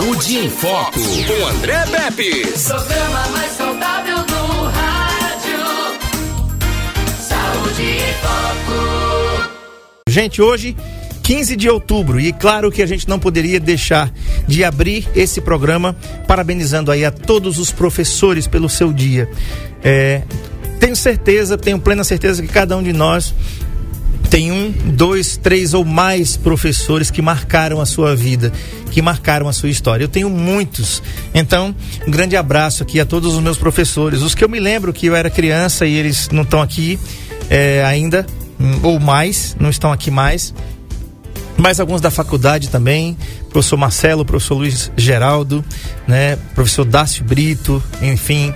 Saúde em Foco, com André Pepe. Programa mais saudável do rádio. Saúde em Foco. Gente, hoje, 15 de outubro, e claro que a gente não poderia deixar de abrir esse programa parabenizando aí a todos os professores pelo seu dia. É, tenho certeza, tenho plena certeza que cada um de nós tem um, dois, três ou mais professores que marcaram a sua vida, que marcaram a sua história. Eu tenho muitos. Então, um grande abraço aqui a todos os meus professores. Os que eu me lembro que eu era criança e eles não estão aqui é, ainda, hum, ou mais, não estão aqui mais. Mais alguns da faculdade também, professor Marcelo, professor Luiz Geraldo, né, professor Dácio Brito, enfim,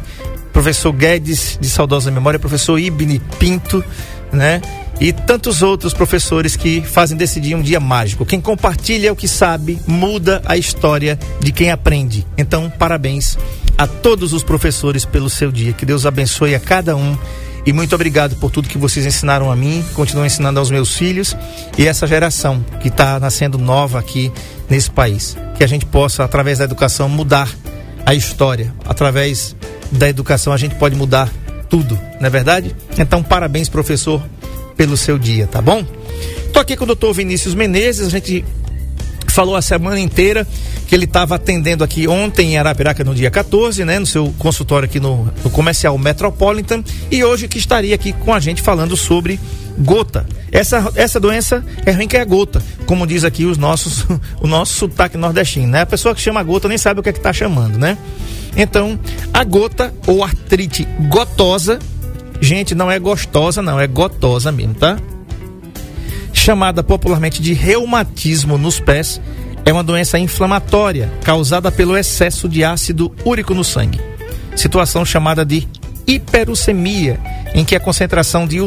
professor Guedes de saudosa memória, professor Ibne Pinto, né? E tantos outros professores que fazem desse dia um dia mágico. Quem compartilha o que sabe, muda a história de quem aprende. Então, parabéns a todos os professores pelo seu dia. Que Deus abençoe a cada um. E muito obrigado por tudo que vocês ensinaram a mim, continuam ensinando aos meus filhos e essa geração que está nascendo nova aqui nesse país. Que a gente possa, através da educação, mudar a história. Através da educação, a gente pode mudar tudo, não é verdade? Então, parabéns, professor, pelo seu dia, tá bom? Tô aqui com o doutor Vinícius Menezes, a gente falou a semana inteira que ele estava atendendo aqui ontem em Arapiraca no dia 14, né, no seu consultório aqui no, no comercial Metropolitan e hoje que estaria aqui com a gente falando sobre gota. Essa, essa doença é ruim que é gota, como diz aqui os nossos, o nosso sotaque nordestino, né? A pessoa que chama gota nem sabe o que é que tá chamando, né? Então, a gota ou artrite gotosa, gente, não é gostosa, não, é gotosa mesmo, tá? Chamada popularmente de reumatismo nos pés, é uma doença inflamatória causada pelo excesso de ácido úrico no sangue. Situação chamada de hiperucemia, em que a concentração de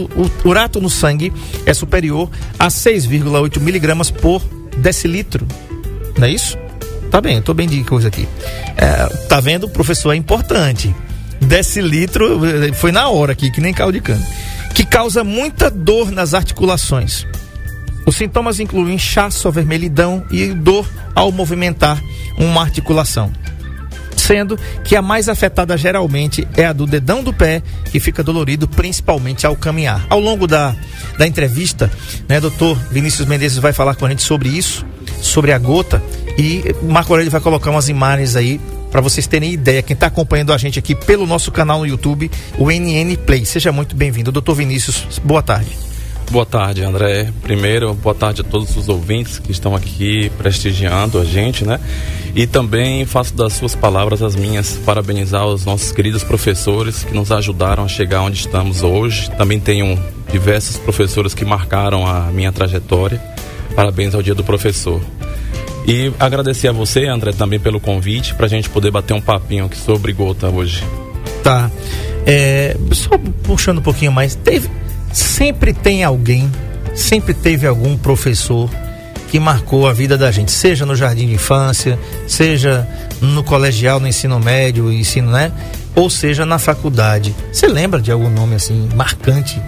urato no sangue é superior a 6,8 miligramas por decilitro. Não é isso? Tá bem, tô bem de coisa aqui. É, tá vendo? Professor é importante. Decilitro foi na hora aqui, que nem caldo de cana. Que causa muita dor nas articulações. Os sintomas incluem inchaço, vermelhidão e dor ao movimentar uma articulação. Sendo que a mais afetada geralmente é a do dedão do pé, que fica dolorido principalmente ao caminhar. Ao longo da, da entrevista, né, doutor Vinícius Menezes vai falar com a gente sobre isso, sobre a gota, e Marco Aurélio vai colocar umas imagens aí para vocês terem ideia, quem está acompanhando a gente aqui pelo nosso canal no YouTube, o NN Play. Seja muito bem-vindo. Doutor Vinícius, boa tarde. Boa tarde, André. Primeiro, boa tarde a todos os ouvintes que estão aqui prestigiando a gente, né? E também faço das suas palavras as minhas, parabenizar os nossos queridos professores que nos ajudaram a chegar onde estamos hoje. Também tenho diversos professores que marcaram a minha trajetória. Parabéns ao Dia do Professor. E agradecer a você, André, também pelo convite, para a gente poder bater um papinho aqui sobre gota hoje. Tá. É, só puxando um pouquinho mais, teve, sempre tem alguém, sempre teve algum professor que marcou a vida da gente, seja no jardim de infância, seja no colegial, no ensino médio, ensino, né? Ou seja na faculdade. Você lembra de algum nome assim marcante?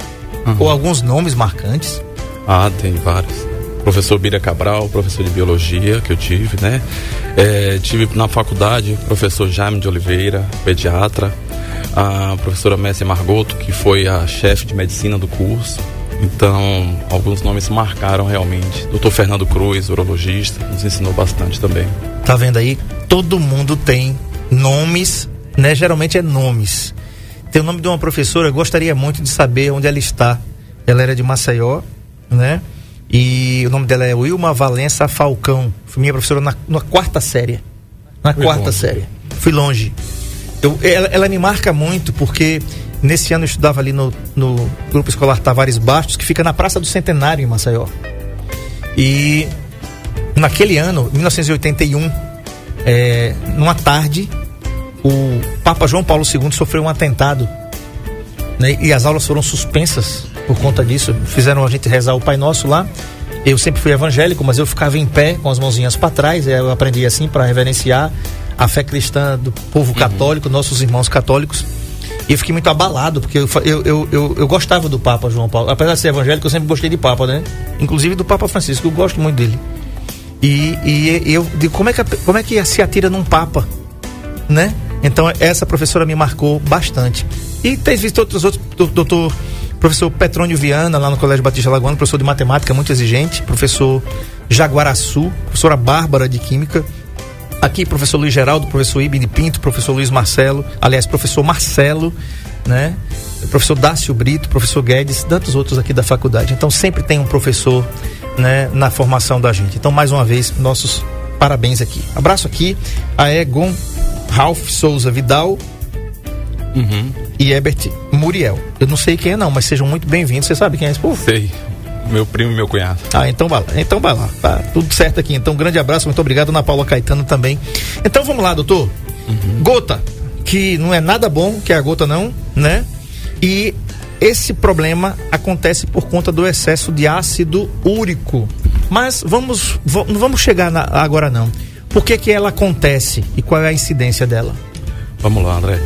Uhum. Ou alguns nomes marcantes? Ah, tem vários professor Bira Cabral, professor de biologia que eu tive, né? É, tive na faculdade professor Jaime de Oliveira, pediatra, a professora Messi Margoto, que foi a chefe de medicina do curso. Então, alguns nomes marcaram realmente. Doutor Fernando Cruz, urologista, nos ensinou bastante também. Tá vendo aí? Todo mundo tem nomes, né? Geralmente é nomes. Tem o nome de uma professora, eu gostaria muito de saber onde ela está. Ela era de Maceió, né? E o nome dela é Wilma Valença Falcão. Foi minha professora na, na quarta série. Na Fui quarta longe. série. Fui longe. Eu, ela, ela, me marca muito porque nesse ano eu estudava ali no, no Grupo Escolar Tavares Bastos, que fica na Praça do Centenário, em Maceió. E naquele ano, 1981, é, numa tarde, o Papa João Paulo II sofreu um atentado. Né, e as aulas foram suspensas por conta disso. Fizeram a gente rezar o Pai Nosso lá. Eu sempre fui evangélico, mas eu ficava em pé com as mãozinhas para trás. Eu aprendi assim para reverenciar a fé cristã do povo uhum. católico, nossos irmãos católicos. E eu fiquei muito abalado, porque eu, eu, eu, eu, eu gostava do Papa João Paulo. Apesar de ser evangélico, eu sempre gostei de Papa, né? Inclusive do Papa Francisco, eu gosto muito dele. E, e eu digo, como é, que, como é que se atira num papa, né? Então essa professora me marcou bastante. E tem visto outros outros, doutor professor Petrônio Viana, lá no Colégio Batista Lagoano, professor de matemática muito exigente, professor Jaguaraçu, professora Bárbara de Química, aqui professor Luiz Geraldo, professor Ibne Pinto, professor Luiz Marcelo, aliás, professor Marcelo, né? Professor Dácio Brito, professor Guedes, tantos outros aqui da faculdade. Então sempre tem um professor, né, na formação da gente. Então mais uma vez, nossos parabéns aqui. Abraço aqui a Egon Ralph Souza Vidal, Uhum. E Herbert Muriel. Eu não sei quem é não, mas sejam muito bem-vindos. Você sabe quem é esse povo? Sei. Meu primo e meu cunhado. Ah, então vai lá. Então vai lá. Tá tudo certo aqui. Então, um grande abraço, muito obrigado, Ana Paula Caetano também. Então vamos lá, doutor. Uhum. Gota, que não é nada bom, que é a gota não, né? E esse problema acontece por conta do excesso de ácido úrico. Mas vamos, não vamos chegar na, agora não. Por que, que ela acontece e qual é a incidência dela? Vamos lá, André.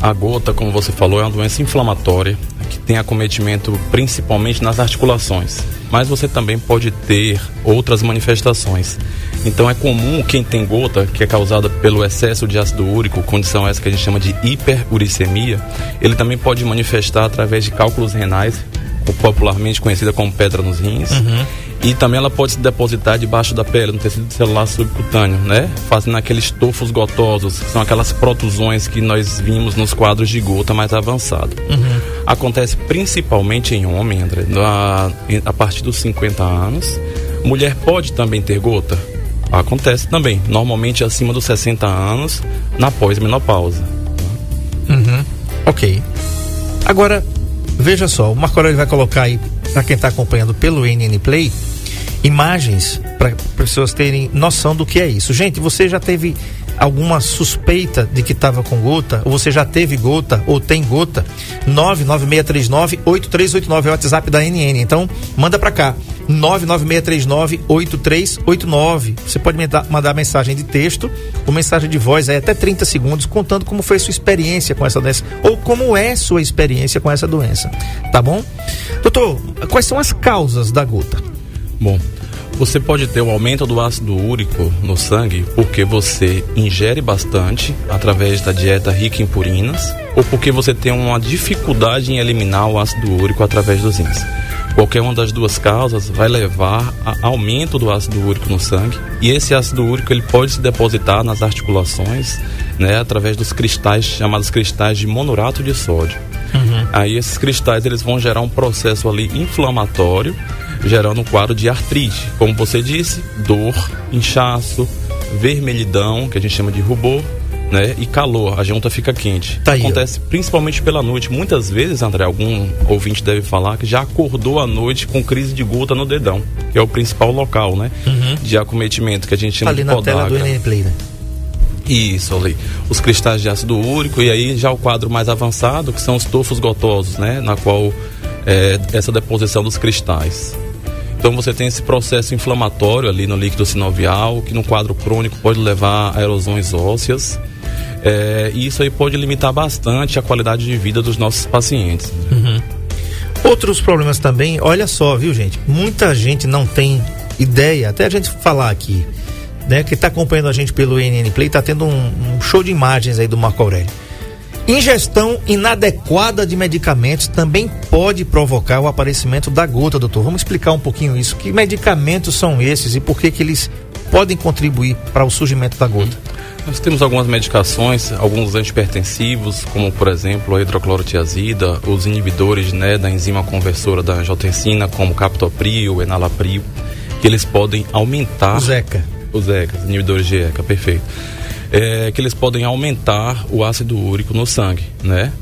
A gota, como você falou, é uma doença inflamatória que tem acometimento principalmente nas articulações. Mas você também pode ter outras manifestações. Então é comum quem tem gota, que é causada pelo excesso de ácido úrico, condição essa que a gente chama de hiperuricemia, ele também pode manifestar através de cálculos renais, popularmente conhecida como pedra nos rins. Uhum. E também ela pode se depositar debaixo da pele, no tecido celular subcutâneo, né? Fazendo aqueles tofos gotosos, que são aquelas protusões que nós vimos nos quadros de gota mais avançado. Uhum. Acontece principalmente em homem, André, a, a partir dos 50 anos. Mulher pode também ter gota? Acontece também, normalmente acima dos 60 anos, na pós-menopausa. Uhum. Ok. Agora, veja só, o Marco Aurélio vai colocar aí, para quem está acompanhando pelo NN Play, imagens para pessoas terem noção do que é isso. Gente, você já teve alguma suspeita de que estava com gota, ou você já teve gota, ou tem gota, 99639-8389 é o WhatsApp da NN. Então, manda para cá. 99639-8389. Você pode mandar mensagem de texto ou mensagem de voz aí até 30 segundos, contando como foi sua experiência com essa doença ou como é sua experiência com essa doença. Tá bom? Doutor, quais são as causas da gota? Bom, você pode ter um aumento do ácido úrico no sangue porque você ingere bastante através da dieta rica em purinas ou porque você tem uma dificuldade em eliminar o ácido úrico através dos rins. Qualquer uma das duas causas vai levar a aumento do ácido úrico no sangue e esse ácido úrico ele pode se depositar nas articulações, né, através dos cristais chamados cristais de monorato de sódio. Uhum. Aí esses cristais eles vão gerar um processo ali inflamatório gerando um quadro de artrite. Como você disse, dor, inchaço, vermelhidão, que a gente chama de rubor, né? E calor, a junta fica quente. Tá Acontece principalmente pela noite. Muitas vezes, André, algum ouvinte deve falar que já acordou à noite com crise de gota no dedão, que é o principal local, né? Uhum. De acometimento que a gente chama tá ali de podagra. na tela do NN né? Isso ali. Os cristais de ácido úrico e aí já o quadro mais avançado, que são os tofos gotosos, né? Na qual é, essa deposição dos cristais. Então você tem esse processo inflamatório ali no líquido sinovial, que no quadro crônico pode levar a erosões ósseas. É, e isso aí pode limitar bastante a qualidade de vida dos nossos pacientes. Uhum. Outros problemas também, olha só, viu gente? Muita gente não tem ideia, até a gente falar aqui, né? Que está acompanhando a gente pelo NN Play, está tendo um, um show de imagens aí do Marco Aurélio. Ingestão inadequada de medicamentos também pode provocar o aparecimento da gota, doutor. Vamos explicar um pouquinho isso. Que medicamentos são esses e por que, que eles podem contribuir para o surgimento da gota? Nós temos algumas medicações, alguns antipertensivos, como por exemplo a hidroclorotiazida, os inibidores né, da enzima conversora da angiotensina, como captopril, enalapril, que eles podem aumentar. O Zeca. Os ECA, inibidores de ECA, perfeito é, que eles podem aumentar o ácido úrico no sangue, né?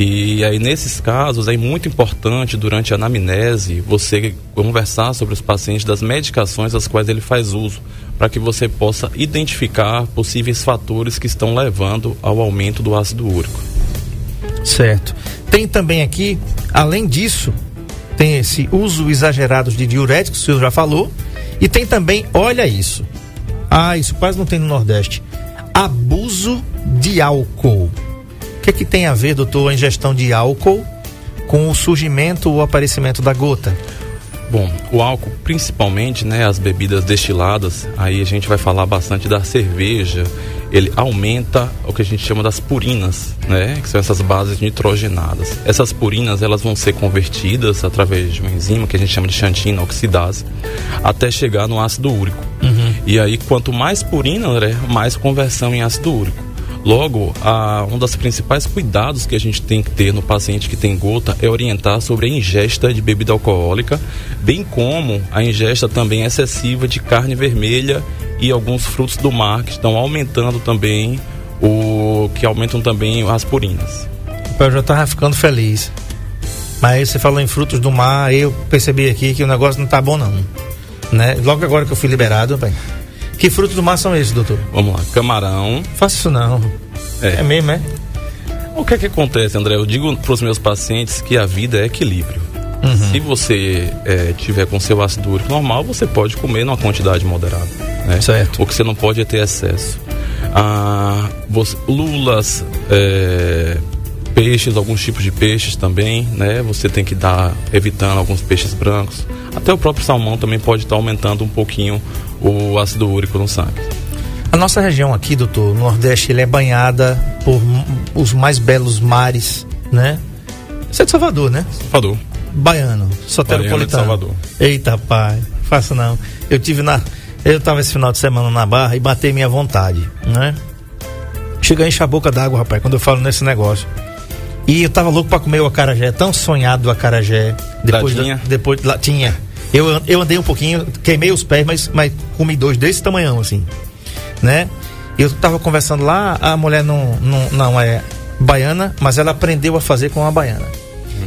E aí, nesses casos, é muito importante, durante a anamnese, você conversar sobre os pacientes das medicações das quais ele faz uso, para que você possa identificar possíveis fatores que estão levando ao aumento do ácido úrico. Certo. Tem também aqui, além disso, tem esse uso exagerado de diuréticos, o senhor já falou, e tem também, olha isso. Ah, isso quase não tem no Nordeste abuso de álcool. O que, é que tem a ver, doutor, a ingestão de álcool com o surgimento ou aparecimento da gota? Bom, o álcool, principalmente, né, as bebidas destiladas, aí a gente vai falar bastante da cerveja. Ele aumenta o que a gente chama das purinas, né, que são essas bases nitrogenadas. Essas purinas, elas vão ser convertidas através de uma enzima que a gente chama de xantina oxidase, até chegar no ácido úrico. Uhum. E aí, quanto mais purina, André, mais conversão em ácido úrico. Logo, a, um dos principais cuidados que a gente tem que ter no paciente que tem gota é orientar sobre a ingesta de bebida alcoólica, bem como a ingesta também excessiva de carne vermelha e alguns frutos do mar que estão aumentando também o que aumentam também as purinas. Eu já estava ficando feliz. Mas você falou em frutos do mar, eu percebi aqui que o negócio não tá bom não. Né? Logo agora que eu fui liberado, bem, que frutos do mar são esses, doutor? Vamos lá, camarão. Faça isso não. É. é mesmo, é? O que é que acontece, André? Eu digo para os meus pacientes que a vida é equilíbrio. Uhum. Se você é, tiver com seu ácido úrico normal, você pode comer numa quantidade moderada. Né? Certo. O que você não pode é ter excesso. Ah, você, lulas, é, peixes, alguns tipos de peixes também, né? Você tem que dar evitando alguns peixes brancos. Até o próprio salmão também pode estar aumentando um pouquinho o ácido úrico no sangue. A nossa região aqui, doutor, no Nordeste, ele é banhada por os mais belos mares, né? Você é de Salvador, né? Salvador. Baiano, soteropolitano. Salvador. Eita, pai, faça não. Eu tive na. Eu tava esse final de semana na barra e batei minha vontade, né? Chega a encher a boca d'água, rapaz, quando eu falo nesse negócio. E eu tava louco para comer o acarajé, tão sonhado o acarajé. Depois, da, depois lá tinha. Eu, eu andei um pouquinho, queimei os pés, mas, mas comi dois desse tamanhão, assim. Né? Eu tava conversando lá, a mulher não, não, não é baiana, mas ela aprendeu a fazer com a baiana.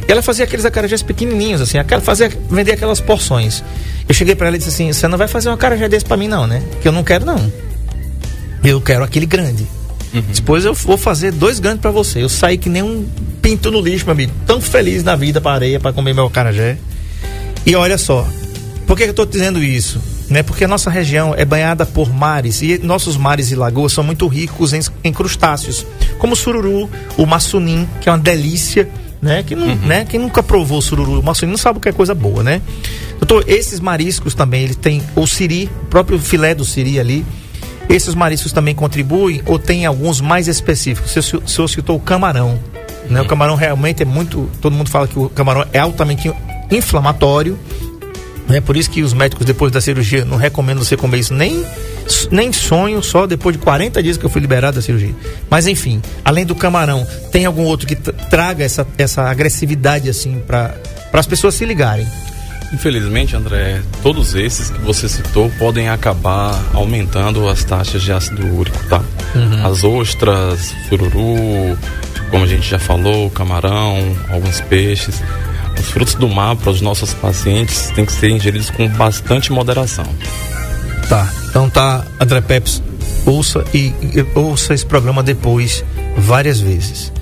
E ela fazia aqueles acarajés pequenininhos, assim, aquela, fazia, vender aquelas porções. Eu cheguei para ela e disse assim: Você não vai fazer um acarajé desse para mim, não, né? Que eu não quero, não. Eu quero aquele grande. Uhum. Depois eu vou fazer dois grandes para você. Eu saí que nem um pinto no lixo, meu amigo. Tão feliz na vida para areia para comer meu acarajé. E olha só, por que eu estou dizendo isso? Né? Porque a nossa região é banhada por mares e nossos mares e lagoas são muito ricos em, em crustáceos, como o sururu, o maçunim, que é uma delícia, né? Que não, uhum. né? Quem nunca provou o sururu, o maçunim não sabe o que é coisa boa, né? Doutor, esses mariscos também, ele tem o siri, o próprio filé do siri ali, esses mariscos também contribuem ou tem alguns mais específicos? O senhor citou o camarão, né? O camarão realmente é muito, todo mundo fala que o camarão é altamente inflamatório. É por isso que os médicos, depois da cirurgia, não recomendam você comer isso nem, nem sonho, só depois de 40 dias que eu fui liberado da cirurgia. Mas enfim, além do camarão, tem algum outro que traga essa, essa agressividade assim para as pessoas se ligarem? Infelizmente, André, todos esses que você citou podem acabar aumentando as taxas de ácido úrico, tá? Uhum. As ostras, sururu, como a gente já falou, camarão, alguns peixes os frutos do mar para os nossos pacientes têm que ser ingeridos com bastante moderação. Tá. Então tá, André Peps, ouça e, e ouça esse programa depois várias vezes.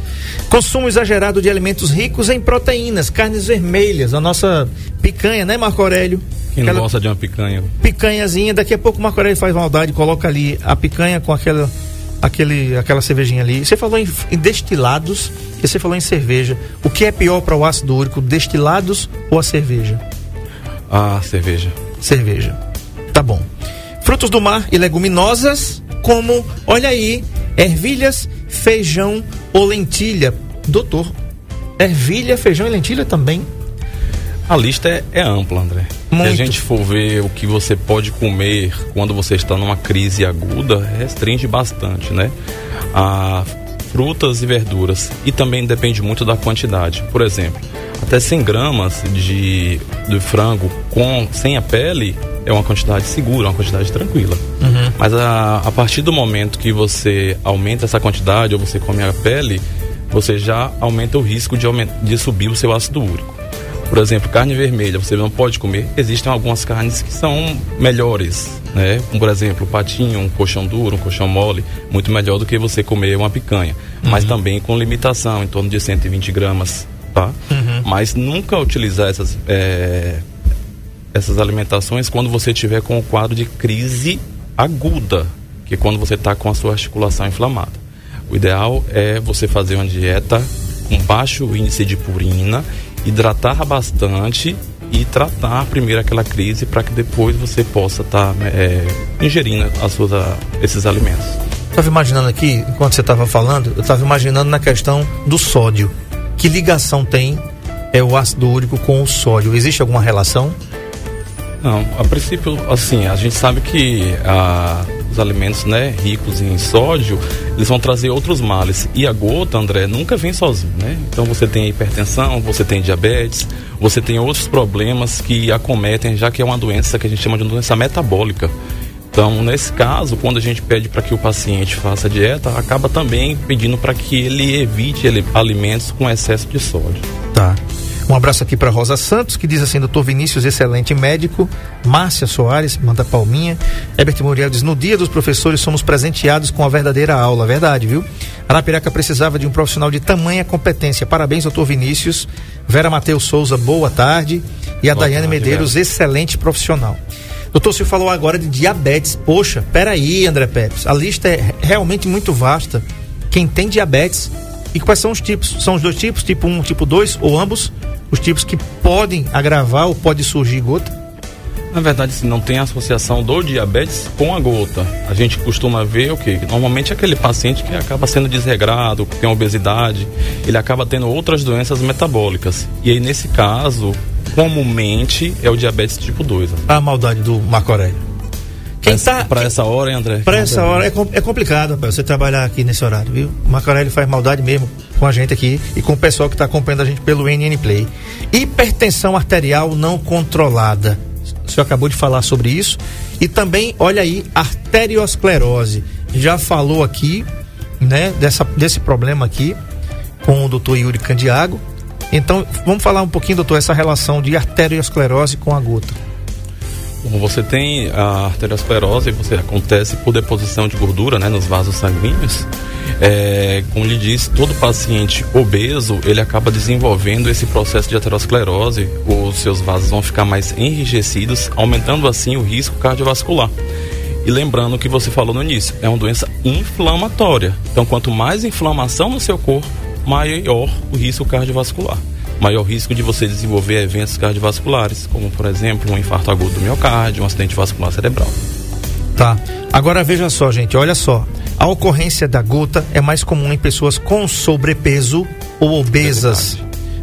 Consumo exagerado de alimentos ricos em proteínas, carnes vermelhas, a nossa picanha, né, Marco Aurélio? Quem não gosta de uma picanha? Picanhazinha, daqui a pouco o Marco Aurélio faz maldade, coloca ali a picanha com aquela aquele, aquela cervejinha ali. Você falou em, em destilados e você falou em cerveja. O que é pior para o ácido úrico, destilados ou a cerveja? A cerveja. Cerveja. Tá bom. Frutos do mar e leguminosas, como, olha aí, ervilhas, feijão ou lentilha. Doutor, ervilha, feijão e lentilha também? A lista é, é ampla, André. Muito. Se a gente for ver o que você pode comer quando você está numa crise aguda, restringe bastante, né? A frutas e verduras. E também depende muito da quantidade. Por exemplo, até 100 gramas de, de frango com, sem a pele é uma quantidade segura, uma quantidade tranquila. Uhum. Mas a, a partir do momento que você aumenta essa quantidade ou você come a pele, você já aumenta o risco de, de subir o seu ácido úrico. Por exemplo, carne vermelha você não pode comer. Existem algumas carnes que são melhores, né? Como, por exemplo, patinho, um colchão duro, um colchão mole, muito melhor do que você comer uma picanha. Uhum. Mas também com limitação, em torno de 120 gramas, tá? Uhum. Mas nunca utilizar essas, é, essas alimentações quando você tiver com o quadro de crise aguda, que é quando você está com a sua articulação inflamada. O ideal é você fazer uma dieta com baixo índice de purina hidratar bastante e tratar primeiro aquela crise para que depois você possa estar tá, é, ingerindo as suas, esses alimentos. Estava imaginando aqui, enquanto você estava falando, eu estava imaginando na questão do sódio. Que ligação tem é, o ácido úrico com o sódio? Existe alguma relação? Não, a princípio, assim, a gente sabe que a, os alimentos, né, ricos em sódio, eles vão trazer outros males. E a gota, André, nunca vem sozinho, né? Então você tem hipertensão, você tem diabetes, você tem outros problemas que acometem, já que é uma doença que a gente chama de doença metabólica. Então, nesse caso, quando a gente pede para que o paciente faça dieta, acaba também pedindo para que ele evite alimentos com excesso de sódio. Tá. Um abraço aqui para Rosa Santos, que diz assim: Doutor Vinícius, excelente médico. Márcia Soares, manda palminha. Herbert Muriel diz: No dia dos professores somos presenteados com a verdadeira aula. Verdade, viu? Arapiraca precisava de um profissional de tamanha competência. Parabéns, doutor Vinícius. Vera Matheus Souza, boa tarde. E a boa Daiane tarde, Medeiros, excelente profissional. Doutor, você falou agora de diabetes. Poxa, peraí, André Pepes. A lista é realmente muito vasta. Quem tem diabetes e quais são os tipos? São os dois tipos, tipo 1, um, tipo 2 ou ambos? os tipos que podem agravar ou pode surgir gota? Na verdade, sim, não tem associação do diabetes com a gota. A gente costuma ver o que? Normalmente é aquele paciente que acaba sendo desregrado, que tem obesidade, ele acaba tendo outras doenças metabólicas. E aí, nesse caso, comumente é o diabetes tipo 2. A maldade do Marco Aurélio. Quem tá, para essa hora, hein, André? Para essa hora é, é complicado, rapaz, você trabalhar aqui nesse horário, viu? O Marco Aurélio faz maldade mesmo com a gente aqui e com o pessoal que está acompanhando a gente pelo NN Play. Hipertensão arterial não controlada. O senhor acabou de falar sobre isso. E também, olha aí, arteriosclerose. Já falou aqui, né, dessa, desse problema aqui com o doutor Yuri Candiago. Então, vamos falar um pouquinho, doutor, essa relação de arteriosclerose com a gota. Você tem a arteriosclerose, você acontece por deposição de gordura né, nos vasos sanguíneos. É, como lhe disse, todo paciente obeso ele acaba desenvolvendo esse processo de aterosclerose, os seus vasos vão ficar mais enrijecidos, aumentando assim o risco cardiovascular. E lembrando o que você falou no início, é uma doença inflamatória. Então, quanto mais inflamação no seu corpo, maior o risco cardiovascular maior risco de você desenvolver eventos cardiovasculares, como por exemplo um infarto agudo do miocárdio, um acidente vascular cerebral. Tá. Agora veja só, gente, olha só. A ocorrência da gota é mais comum em pessoas com sobrepeso ou obesas,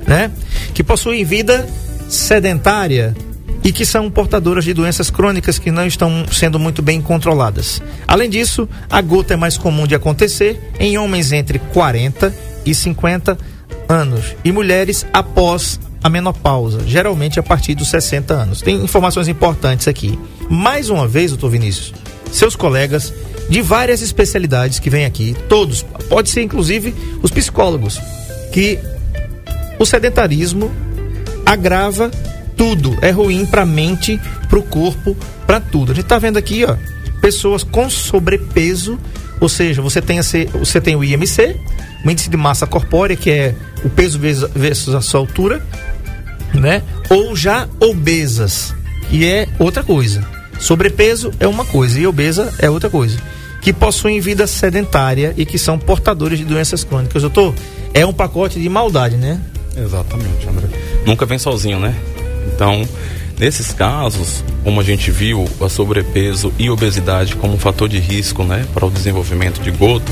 né? Que possuem vida sedentária e que são portadoras de doenças crônicas que não estão sendo muito bem controladas. Além disso, a gota é mais comum de acontecer em homens entre 40 e 50 anos e mulheres após a menopausa, geralmente a partir dos 60 anos. Tem informações importantes aqui. Mais uma vez, doutor Vinícius, seus colegas de várias especialidades que vêm aqui, todos, pode ser inclusive os psicólogos, que o sedentarismo agrava tudo, é ruim para a mente, para o corpo, para tudo. A gente está vendo aqui, ó, pessoas com sobrepeso, ou seja, você tem, a, você tem o IMC, o índice de massa corpórea, que é o peso versus a sua altura, né? Ou já obesas, que é outra coisa. Sobrepeso é uma coisa e obesa é outra coisa. Que possuem vida sedentária e que são portadores de doenças crônicas. Doutor, é um pacote de maldade, né? Exatamente, André. Nunca vem sozinho, né? Então, Nesses casos, como a gente viu, a sobrepeso e obesidade como um fator de risco né, para o desenvolvimento de gota,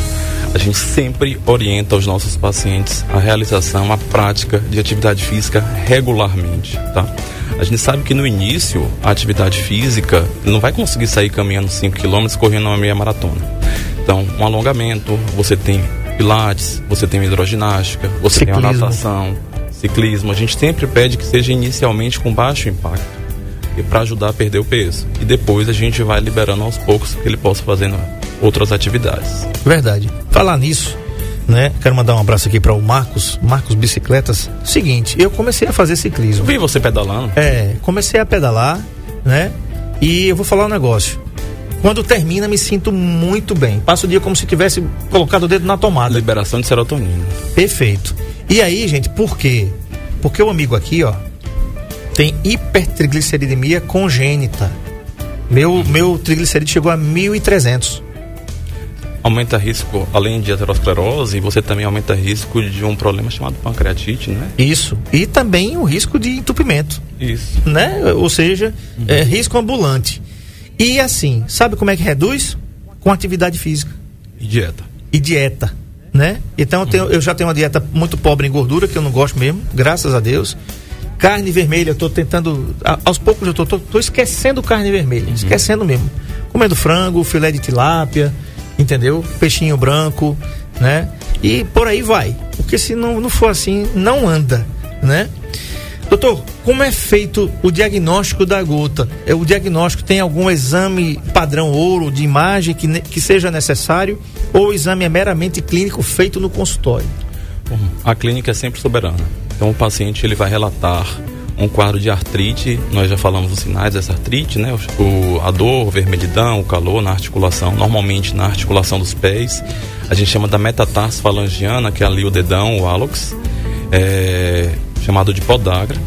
a gente sempre orienta os nossos pacientes a realização, a prática de atividade física regularmente, tá? A gente sabe que no início, a atividade física não vai conseguir sair caminhando 5 km correndo uma meia maratona. Então, um alongamento, você tem pilates, você tem hidroginástica, você Ciclismo. tem a natação, ciclismo, a gente sempre pede que seja inicialmente com baixo impacto e para ajudar a perder o peso. E depois a gente vai liberando aos poucos que ele possa fazendo outras atividades. Verdade. Falar nisso, né? Quero mandar um abraço aqui para o Marcos, Marcos Bicicletas. Seguinte, eu comecei a fazer ciclismo. Vi você pedalando. É, comecei a pedalar, né? E eu vou falar um negócio. Quando termina, me sinto muito bem. Passo o dia como se tivesse colocado o dedo na tomada. Liberação de serotonina. Perfeito. E aí, gente, por quê? Porque o amigo aqui, ó, tem hipertrigliceridemia congênita. Meu, meu triglicerídeo chegou a 1.300. aumenta risco, além de aterosclerose, você também aumenta risco de um problema chamado pancreatite, né? Isso. E também o risco de entupimento. Isso. Né? Ou seja, uhum. é, risco ambulante. E assim, sabe como é que reduz? Com atividade física. E dieta. E dieta. Né? Então eu, tenho, eu já tenho uma dieta muito pobre em gordura, que eu não gosto mesmo, graças a Deus. Carne vermelha, eu tô tentando. Aos poucos eu tô, tô, tô esquecendo carne vermelha, uhum. esquecendo mesmo. Comendo frango, filé de tilápia, entendeu? Peixinho branco, né? E por aí vai. Porque se não, não for assim, não anda, né? Doutor, como é feito o diagnóstico da gota? É, o diagnóstico tem algum exame padrão ouro de imagem que, que seja necessário ou o exame é meramente clínico feito no consultório? A clínica é sempre soberana. Então o paciente ele vai relatar um quadro de artrite, nós já falamos os sinais dessa artrite, né? O, a dor, vermelhidão, o calor na articulação, normalmente na articulação dos pés. A gente chama da metatarso falangiana, que é ali o dedão, o hálux, é, chamado de podagra.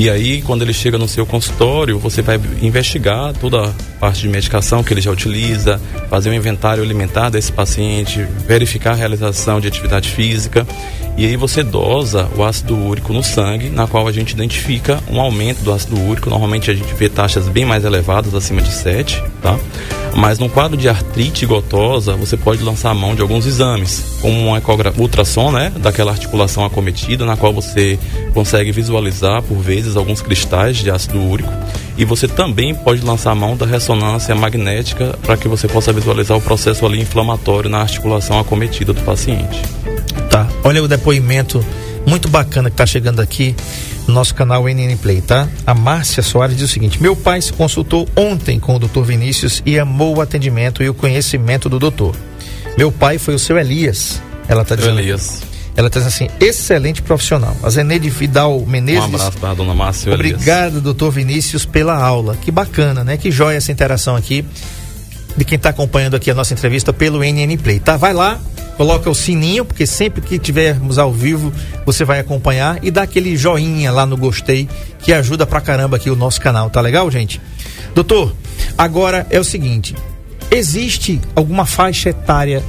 E aí, quando ele chega no seu consultório, você vai investigar toda a parte de medicação que ele já utiliza, fazer um inventário alimentar desse paciente, verificar a realização de atividade física. E aí você dosa o ácido úrico no sangue, na qual a gente identifica um aumento do ácido úrico. Normalmente a gente vê taxas bem mais elevadas, acima de 7, tá? Mas no quadro de artrite gotosa, você pode lançar a mão de alguns exames, como um ultrassom, né, daquela articulação acometida, na qual você consegue visualizar por vezes alguns cristais de ácido úrico. E você também pode lançar a mão da ressonância magnética para que você possa visualizar o processo ali inflamatório na articulação acometida do paciente. Tá. Olha o depoimento muito bacana que está chegando aqui no nosso canal NN Play, tá? A Márcia Soares diz o seguinte: Meu pai se consultou ontem com o doutor Vinícius e amou o atendimento e o conhecimento do doutor. Meu pai foi o seu Elias. Ela está dizendo. Elias. Ela está dizendo assim, excelente profissional. A Zeneide Vidal Menezes. Um abraço para a dona Márcia. Obrigado, doutor Vinícius, pela aula. Que bacana, né? Que joia essa interação aqui de quem está acompanhando aqui a nossa entrevista pelo NN Play, tá? Vai lá, coloca o sininho, porque sempre que tivermos ao vivo você vai acompanhar e dá aquele joinha lá no gostei, que ajuda pra caramba aqui o nosso canal, tá legal, gente? Doutor, agora é o seguinte: existe alguma faixa etária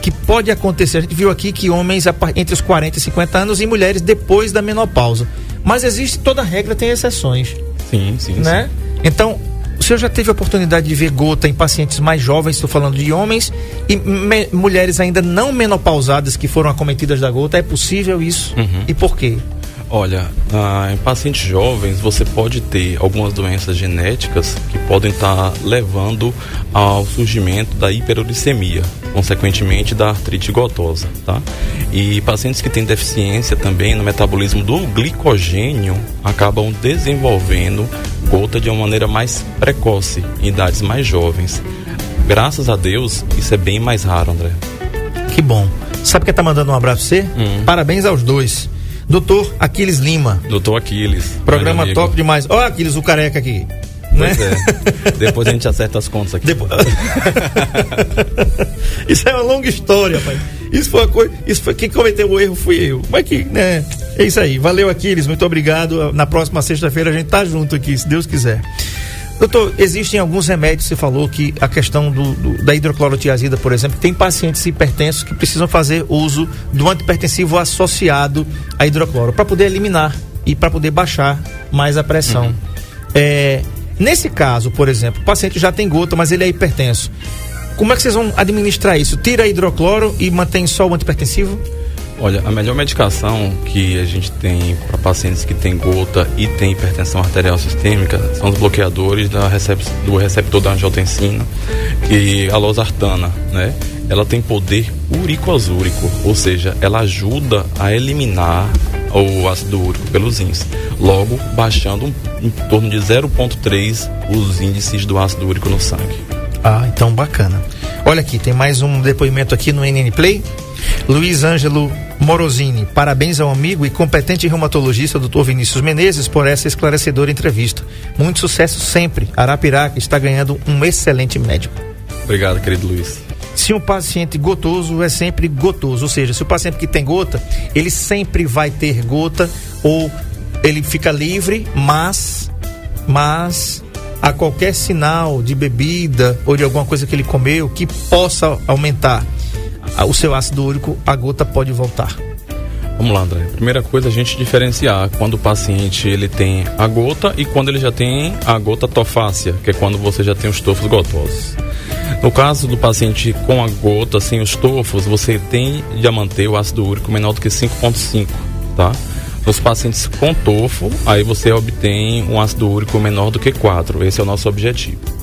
que pode acontecer? A gente viu aqui que homens entre os 40 e 50 anos e mulheres depois da menopausa. Mas existe, toda regra tem exceções. Sim, sim. Né? Sim. Então, o senhor já teve a oportunidade de ver gota em pacientes mais jovens, estou falando de homens, e mulheres ainda não menopausadas que foram acometidas da gota? É possível isso? Uhum. E por quê? Olha, ah, em pacientes jovens você pode ter algumas doenças genéticas que podem estar levando ao surgimento da hiperuricemia, consequentemente da artrite gotosa, tá? E pacientes que têm deficiência também no metabolismo do glicogênio acabam desenvolvendo gota de uma maneira mais precoce, em idades mais jovens. Graças a Deus, isso é bem mais raro, André. Que bom. Sabe quem tá mandando um abraço pra você? Hum. Parabéns aos dois. Doutor Aquiles Lima. Doutor Aquiles. Programa top demais. Olha Aquiles, o careca aqui. Pois né? é. Depois a gente acerta as contas aqui. Depois... isso é uma longa história, pai. Isso foi uma coisa. Isso foi quem cometeu o erro fui eu. Mas que, né? É isso aí. Valeu, Aquiles. Muito obrigado. Na próxima sexta-feira a gente tá junto aqui, se Deus quiser. Doutor, existem alguns remédios, você falou que a questão do, do, da hidroclorotiazida, por exemplo, tem pacientes hipertensos que precisam fazer uso do antipertensivo associado à hidrocloro para poder eliminar e para poder baixar mais a pressão. Uhum. É, nesse caso, por exemplo, o paciente já tem gota, mas ele é hipertenso. Como é que vocês vão administrar isso? Tira a hidrocloro e mantém só o antipertensivo? Olha, a melhor medicação que a gente tem para pacientes que têm gota e têm hipertensão arterial sistêmica são os bloqueadores da recep do receptor da angiotensina, que a losartana, né? Ela tem poder uricoazúrico, ou seja, ela ajuda a eliminar o ácido úrico pelos rins, logo baixando em torno de 0,3 os índices do ácido úrico no sangue. Ah, então bacana. Olha aqui, tem mais um depoimento aqui no NN Play. Luiz Ângelo Morosini, parabéns ao amigo e competente reumatologista Dr. Vinícius Menezes por essa esclarecedora entrevista. Muito sucesso sempre. Arapiraca está ganhando um excelente médico. Obrigado, querido Luiz. Se um paciente gotoso é sempre gotoso, ou seja, se o paciente que tem gota, ele sempre vai ter gota ou ele fica livre, mas mas a qualquer sinal de bebida ou de alguma coisa que ele comeu que possa aumentar o seu ácido úrico, a gota pode voltar? Vamos lá, André. Primeira coisa, a gente diferenciar quando o paciente ele tem a gota e quando ele já tem a gota tofácea, que é quando você já tem os tofos gotosos. No caso do paciente com a gota, sem os tofos, você tem de manter o ácido úrico menor do que 5,5, tá? Nos pacientes com tofo, aí você obtém um ácido úrico menor do que 4. Esse é o nosso objetivo.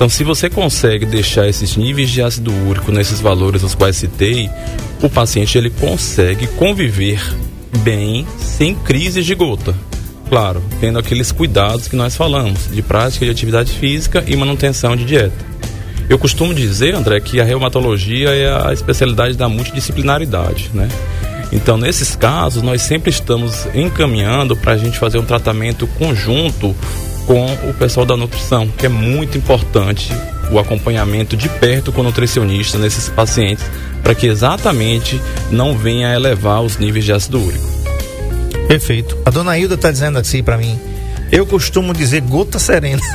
Então, se você consegue deixar esses níveis de ácido úrico nesses valores os quais citei, o paciente ele consegue conviver bem sem crises de gota. Claro, tendo aqueles cuidados que nós falamos, de prática de atividade física e manutenção de dieta. Eu costumo dizer, André, que a reumatologia é a especialidade da multidisciplinaridade, né? Então, nesses casos, nós sempre estamos encaminhando para a gente fazer um tratamento conjunto com o pessoal da nutrição, que é muito importante o acompanhamento de perto com o nutricionista nesses pacientes, para que exatamente não venha a elevar os níveis de ácido úrico. Perfeito. A dona Hilda está dizendo assim para mim. Eu costumo dizer gota serena.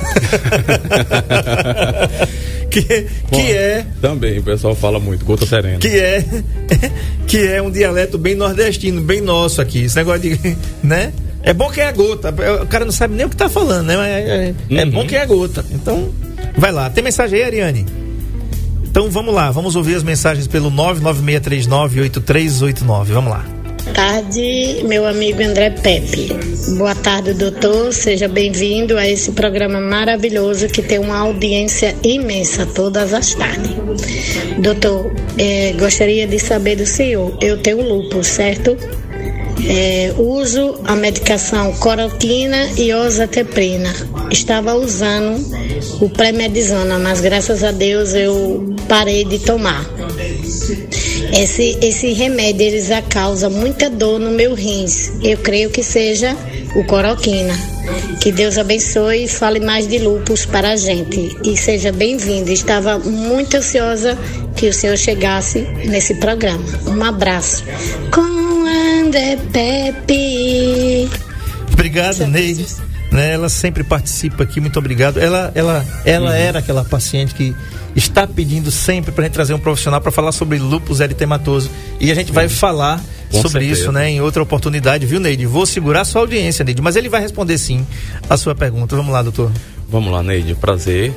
que, que Bom, é. Também, o pessoal fala muito, gota serena. Que é. Que é um dialeto bem nordestino, bem nosso aqui. Esse negócio de. né? É bom que é a gota. O cara não sabe nem o que tá falando, né? É, é, é uhum. bom que é a gota. Então, vai lá. Tem mensagem aí, Ariane? Então vamos lá, vamos ouvir as mensagens pelo 996398389. Vamos lá tarde, meu amigo André Pepe. Boa tarde, doutor. Seja bem-vindo a esse programa maravilhoso que tem uma audiência imensa todas as tardes. Doutor, é, gostaria de saber do senhor. Eu tenho lúpus, certo? É, uso a medicação coroquina e osateprina. Estava usando o pré-medizona, mas graças a Deus eu parei de tomar. Esse, esse remédio eles causa muita dor no meu rins. Eu creio que seja o coroquina. Que Deus abençoe e fale mais de lupus para a gente. E seja bem-vindo. Estava muito ansiosa que o senhor chegasse nesse programa. Um abraço. Com André Pepe. Obrigado, Neide. Né, ela sempre participa aqui, muito obrigado. Ela, ela, ela uhum. era aquela paciente que está pedindo sempre para a gente trazer um profissional para falar sobre lúpus eritematoso. E a gente vai falar Com sobre certeza. isso, né, em outra oportunidade, viu, Neide? Vou segurar a sua audiência, Neide, mas ele vai responder sim a sua pergunta. Vamos lá, doutor. Vamos lá, Neide, prazer.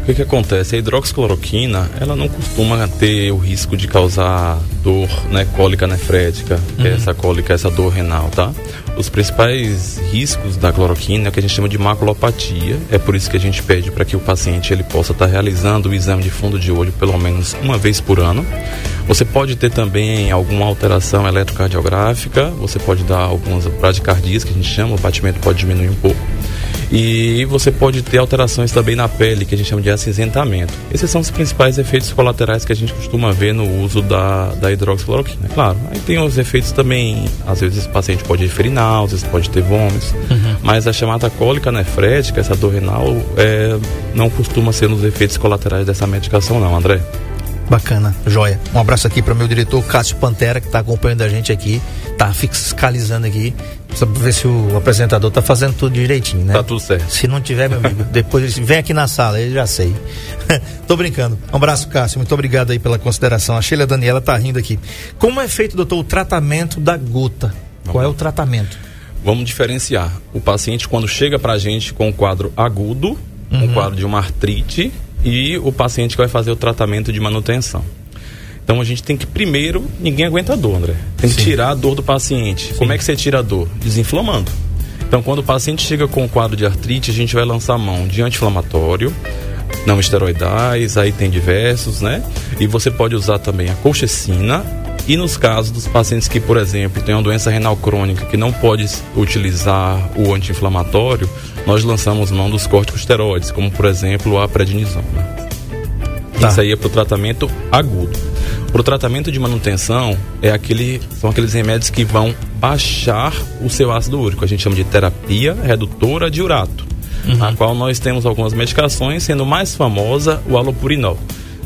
O que, que acontece? A hidroxicloroquina, ela não costuma ter o risco de causar dor, né, cólica nefrética, é uhum. essa cólica, essa dor renal, tá? Os principais riscos da cloroquina é o que a gente chama de maculopatia. É por isso que a gente pede para que o paciente ele possa estar tá realizando o exame de fundo de olho pelo menos uma vez por ano. Você pode ter também alguma alteração eletrocardiográfica, você pode dar algumas bradicardias, que a gente chama, o batimento pode diminuir um pouco. E você pode ter alterações também na pele, que a gente chama de acinzentamento. Esses são os principais efeitos colaterais que a gente costuma ver no uso da, da hidroxicloroquina, é claro. Aí tem os efeitos também, às vezes o paciente pode referir náuseas, pode ter vômitos, uhum. mas a chamada cólica nefrética, essa dor renal, é, não costuma ser nos efeitos colaterais dessa medicação não, André. Bacana, joia. Um abraço aqui para o meu diretor Cássio Pantera, que está acompanhando a gente aqui, está fiscalizando aqui. Precisa ver se o apresentador está fazendo tudo direitinho, né? Tá tudo certo. Se não tiver, meu amigo, depois ele vem aqui na sala, ele já sei. Tô brincando. Um abraço, Cássio. Muito obrigado aí pela consideração. A Sheila Daniela tá rindo aqui. Como é feito, doutor, o tratamento da gota? Vamos Qual é o tratamento? Vamos diferenciar. O paciente, quando chega pra gente com um quadro agudo, uhum. um quadro de uma artrite, e o paciente que vai fazer o tratamento de manutenção. Então a gente tem que primeiro, ninguém aguenta a dor, André. Tem que Sim. tirar a dor do paciente. Sim. Como é que você tira a dor? Desinflamando. Então quando o paciente chega com um quadro de artrite, a gente vai lançar mão de anti-inflamatório, não esteroidais, aí tem diversos, né? E você pode usar também a colchicina e nos casos dos pacientes que, por exemplo, têm uma doença renal crônica que não pode utilizar o anti-inflamatório, nós lançamos mão dos corticosteroides, como por exemplo a prednisona. Tá. Isso aí é para o tratamento agudo. Para o tratamento de manutenção, é aquele, são aqueles remédios que vão baixar o seu ácido úrico. A gente chama de terapia redutora de urato, uhum. a qual nós temos algumas medicações, sendo mais famosa o alopurinol.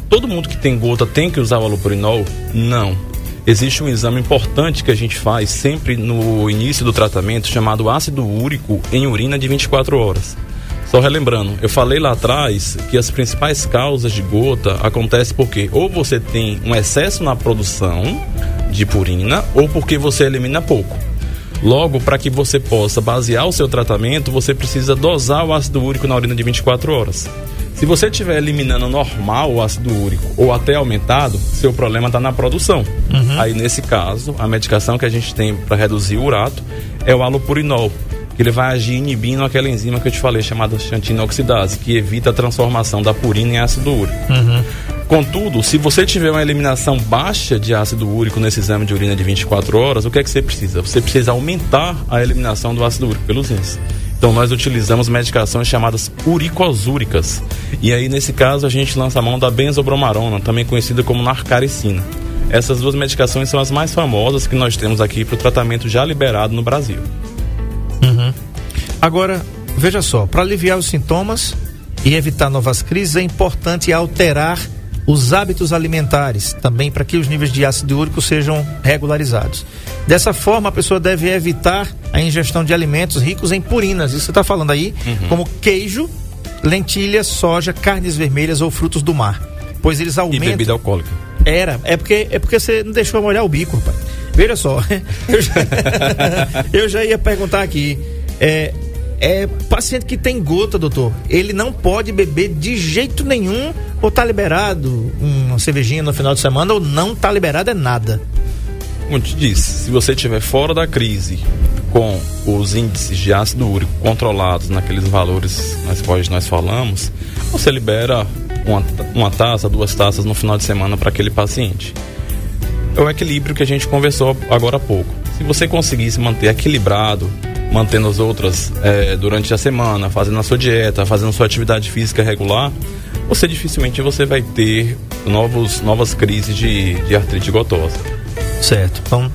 Todo mundo que tem gota tem que usar o alopurinol? Não existe um exame importante que a gente faz sempre no início do tratamento chamado ácido úrico em urina de 24 horas. Só relembrando, eu falei lá atrás que as principais causas de gota acontecem porque ou você tem um excesso na produção de purina ou porque você elimina pouco. Logo, para que você possa basear o seu tratamento, você precisa dosar o ácido úrico na urina de 24 horas. Se você estiver eliminando normal o ácido úrico ou até aumentado, seu problema está na produção. Uhum. Aí, nesse caso, a medicação que a gente tem para reduzir o urato é o alopurinol, que ele vai agir inibindo aquela enzima que eu te falei, chamada xantina oxidase, que evita a transformação da purina em ácido úrico. Uhum. Contudo, se você tiver uma eliminação baixa de ácido úrico nesse exame de urina de 24 horas, o que é que você precisa? Você precisa aumentar a eliminação do ácido úrico pelos rins. Então nós utilizamos medicações chamadas uricosúricas. E aí nesse caso a gente lança a mão da benzobromarona, também conhecida como narcaricina. Essas duas medicações são as mais famosas que nós temos aqui para o tratamento já liberado no Brasil. Uhum. Agora, veja só, para aliviar os sintomas e evitar novas crises, é importante alterar os hábitos alimentares, também para que os níveis de ácido úrico sejam regularizados. Dessa forma, a pessoa deve evitar a ingestão de alimentos ricos em purinas, isso você está falando aí, uhum. como queijo, lentilhas, soja, carnes vermelhas ou frutos do mar, pois eles aumentam. E bebida alcoólica. Era, é porque, é porque você não deixou molhar o bico, rapaz. Veja só, eu já, eu já ia perguntar aqui. É, é paciente que tem gota, doutor. Ele não pode beber de jeito nenhum ou tá liberado uma cervejinha no final de semana ou não tá liberado é nada. Como te disse, se você estiver fora da crise com os índices de ácido úrico controlados naqueles valores nas quais nós falamos, você libera uma, uma taça, duas taças no final de semana para aquele paciente é o equilíbrio que a gente conversou agora há pouco. Se você conseguir se manter equilibrado, mantendo as outras é, durante a semana, fazendo a sua dieta, fazendo a sua atividade física regular, você dificilmente você vai ter novos, novas crises de, de artrite gotosa. Certo. Então,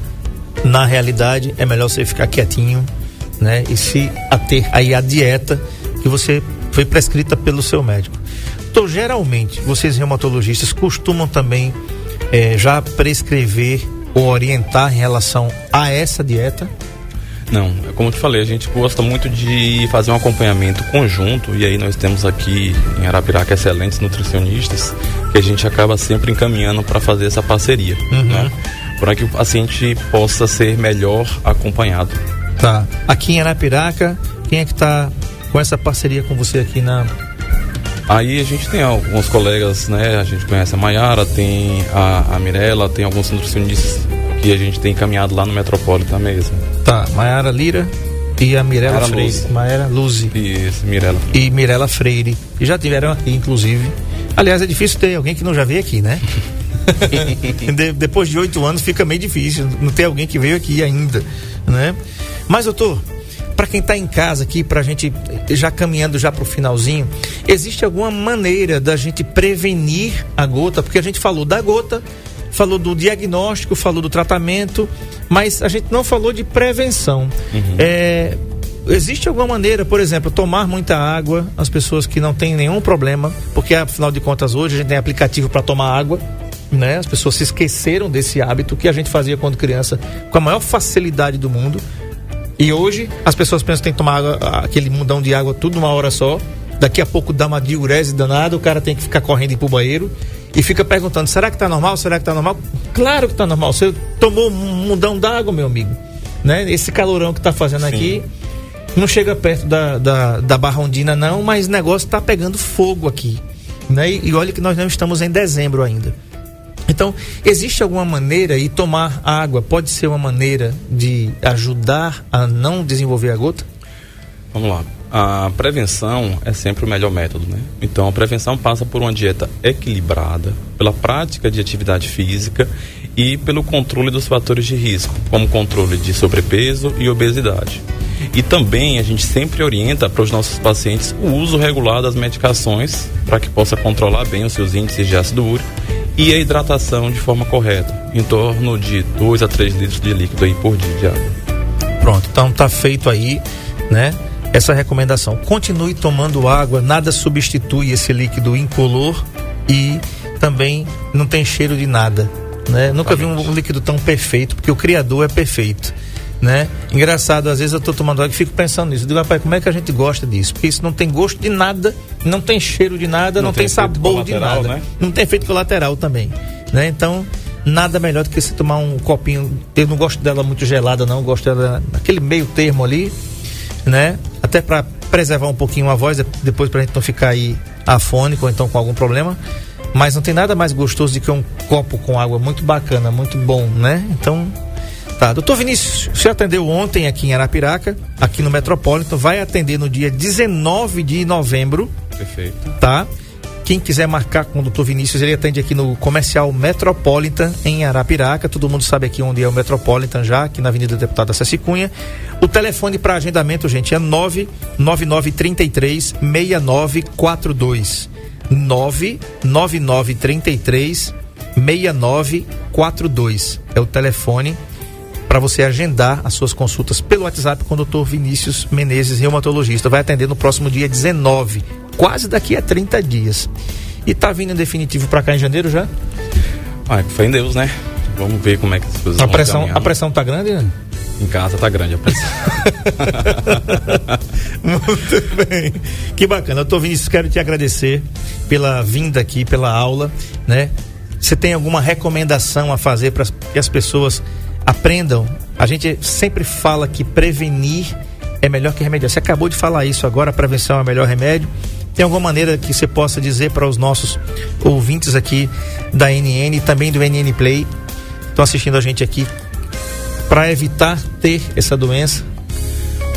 na realidade, é melhor você ficar quietinho, né? E se ater aí à dieta que você foi prescrita pelo seu médico. Então, geralmente, vocês reumatologistas costumam também é, já prescrever ou orientar em relação a essa dieta? Não, como eu te falei, a gente gosta muito de fazer um acompanhamento conjunto e aí nós temos aqui em Arapiraca excelentes nutricionistas que a gente acaba sempre encaminhando para fazer essa parceria, uhum. né? Para que o paciente possa ser melhor acompanhado. Tá. Aqui em Arapiraca, quem é que está com essa parceria com você aqui na Aí a gente tem alguns colegas, né? A gente conhece a Maiara, tem a, a Mirella, tem alguns nutricionistas que a gente tem encaminhado lá no Metropolitan mesmo. Tá, Maiara Lira e a Mirella Freire. Luz. Luzi. Isso, Mirella. E Mirella Freire. E já tiveram aqui, inclusive. Aliás, é difícil ter alguém que não já veio aqui, né? de, depois de oito anos fica meio difícil não ter alguém que veio aqui ainda, né? Mas, doutor, para quem está em casa aqui, para a gente já caminhando já para o finalzinho, existe alguma maneira da gente prevenir a gota? Porque a gente falou da gota, falou do diagnóstico, falou do tratamento, mas a gente não falou de prevenção. Uhum. É, existe alguma maneira, por exemplo, tomar muita água, as pessoas que não têm nenhum problema, porque afinal de contas hoje a gente tem aplicativo para tomar água. Né? As pessoas se esqueceram desse hábito que a gente fazia quando criança com a maior facilidade do mundo. E hoje as pessoas pensam que tem que tomar água, aquele mundão de água tudo numa hora só. Daqui a pouco dá uma diurese danada, o cara tem que ficar correndo ir pro banheiro e fica perguntando: será que tá normal? Será que tá normal? Claro que tá normal. Você tomou um mundão d'água, meu amigo. Né? Esse calorão que tá fazendo Sim. aqui não chega perto da, da, da Barra Ondina, não, mas o negócio tá pegando fogo aqui. Né? E, e olha que nós não estamos em dezembro ainda. Então, existe alguma maneira, e tomar água pode ser uma maneira de ajudar a não desenvolver a gota? Vamos lá. A prevenção é sempre o melhor método, né? Então, a prevenção passa por uma dieta equilibrada, pela prática de atividade física e pelo controle dos fatores de risco, como controle de sobrepeso e obesidade. E também a gente sempre orienta para os nossos pacientes o uso regular das medicações para que possa controlar bem os seus índices de ácido úrico e a hidratação de forma correta, em torno de 2 a 3 litros de líquido aí por dia. Pronto, então tá feito aí, né? Essa recomendação. Continue tomando água, nada substitui esse líquido incolor e também não tem cheiro de nada. Né? Nunca vi um líquido tão perfeito, porque o Criador é perfeito. né? Engraçado, às vezes eu tô tomando água e fico pensando nisso. Eu digo, rapaz, como é que a gente gosta disso? Porque isso não tem gosto de nada, não tem cheiro de nada, não, não tem, tem sabor de nada. Né? Não tem efeito colateral também, né? Então, nada melhor do que você tomar um copinho. Eu não gosto dela muito gelada, não. Gosto dela naquele meio termo ali, né? Até para preservar um pouquinho a voz, depois pra gente não ficar aí afônico ou então com algum problema. Mas não tem nada mais gostoso do que um copo com água muito bacana, muito bom, né? Então, tá. Doutor Vinícius, você atendeu ontem aqui em Arapiraca, aqui no Metropolitan, vai atender no dia 19 de novembro. Perfeito. Tá? Quem quiser marcar com o doutor Vinícius, ele atende aqui no comercial Metropolitan, em Arapiraca. Todo mundo sabe aqui onde é o Metropolitan já, aqui na Avenida Deputada Ceci Cunha. O telefone para agendamento, gente, é 99933 6942. 99933 6942. É o telefone para você agendar as suas consultas pelo WhatsApp com o Dr. Vinícius Menezes, reumatologista. Vai atender no próximo dia 19, quase daqui a 30 dias. E tá vindo em definitivo para cá em janeiro já? Ah, foi em Deus, né? Vamos ver como é que as coisas a pressão, A pressão tá grande, né? Em casa tá grande a pressão. Muito bem. Que bacana. Doutor Vinícius, quero te agradecer pela vinda aqui, pela aula, né? Você tem alguma recomendação a fazer para que as pessoas aprendam? A gente sempre fala que prevenir é melhor que remediar. Você acabou de falar isso agora, a prevenção é o melhor remédio. Tem alguma maneira que você possa dizer para os nossos ouvintes aqui da NN e também do NN Play, estão assistindo a gente aqui, para evitar ter essa doença?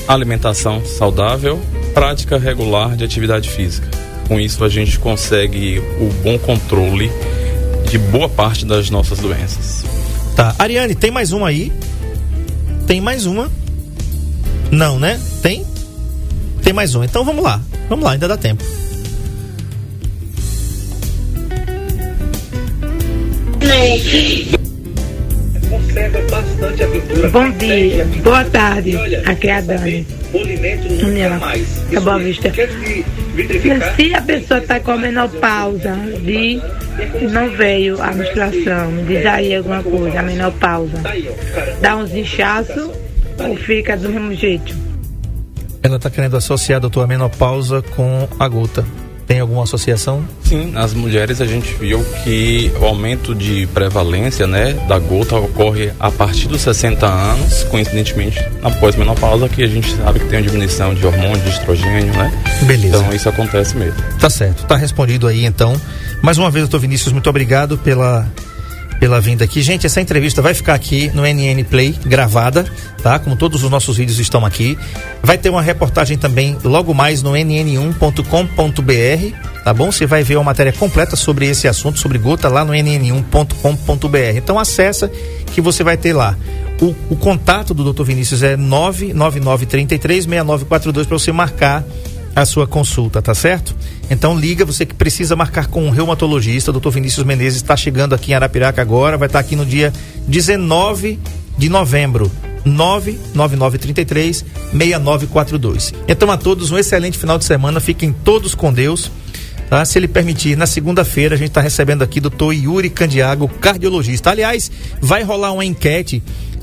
Alimentação saudável, prática regular de atividade física. Com isso a gente consegue o bom controle de boa parte das nossas doenças. Tá. Ariane, tem mais uma aí? Tem mais uma? Não, né? Tem? Tem mais uma. Então vamos lá. Vamos lá, ainda dá tempo. Bom dia, boa tarde. Aqui é a Dani. União, é Boa Vista. Se a pessoa está com menopausa, de não veio a menstruação, me diz aí alguma coisa, a menopausa. Dá uns inchaços ou fica do mesmo jeito? Ela está querendo associar, doutor, a menopausa com a gota. Tem alguma associação? Sim, nas mulheres a gente viu que o aumento de prevalência né, da gota ocorre a partir dos 60 anos, coincidentemente na pós-menopausa, que a gente sabe que tem uma diminuição de hormônio, de estrogênio, né? Beleza. Então isso acontece mesmo. Tá certo, tá respondido aí então. Mais uma vez, doutor Vinícius, muito obrigado pela pela vinda aqui. Gente, essa entrevista vai ficar aqui no NN Play, gravada, tá? Como todos os nossos vídeos estão aqui. Vai ter uma reportagem também logo mais no nn1.com.br, tá bom? Você vai ver uma matéria completa sobre esse assunto, sobre gota, lá no nn1.com.br. Então acessa que você vai ter lá. O, o contato do Dr. Vinícius é 99933 6942 para você marcar a sua consulta, tá certo? Então liga, você que precisa marcar com um reumatologista, o doutor Vinícius Menezes está chegando aqui em Arapiraca agora, vai estar aqui no dia 19 de novembro. 99933 6942. Então a todos um excelente final de semana, fiquem todos com Deus. Tá? Se ele permitir, na segunda-feira a gente está recebendo aqui o doutor Yuri Candiago, cardiologista. Aliás, vai rolar uma enquete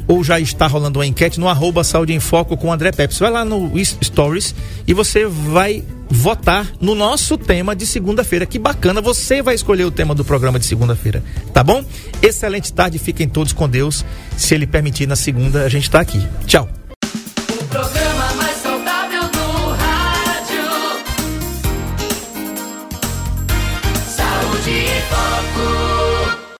ou já está rolando uma enquete no arroba Saúde em Foco com André Pepe. Você vai lá no Stories e você vai votar no nosso tema de segunda-feira. Que bacana, você vai escolher o tema do programa de segunda-feira, tá bom? Excelente tarde, fiquem todos com Deus. Se ele permitir, na segunda a gente está aqui. Tchau.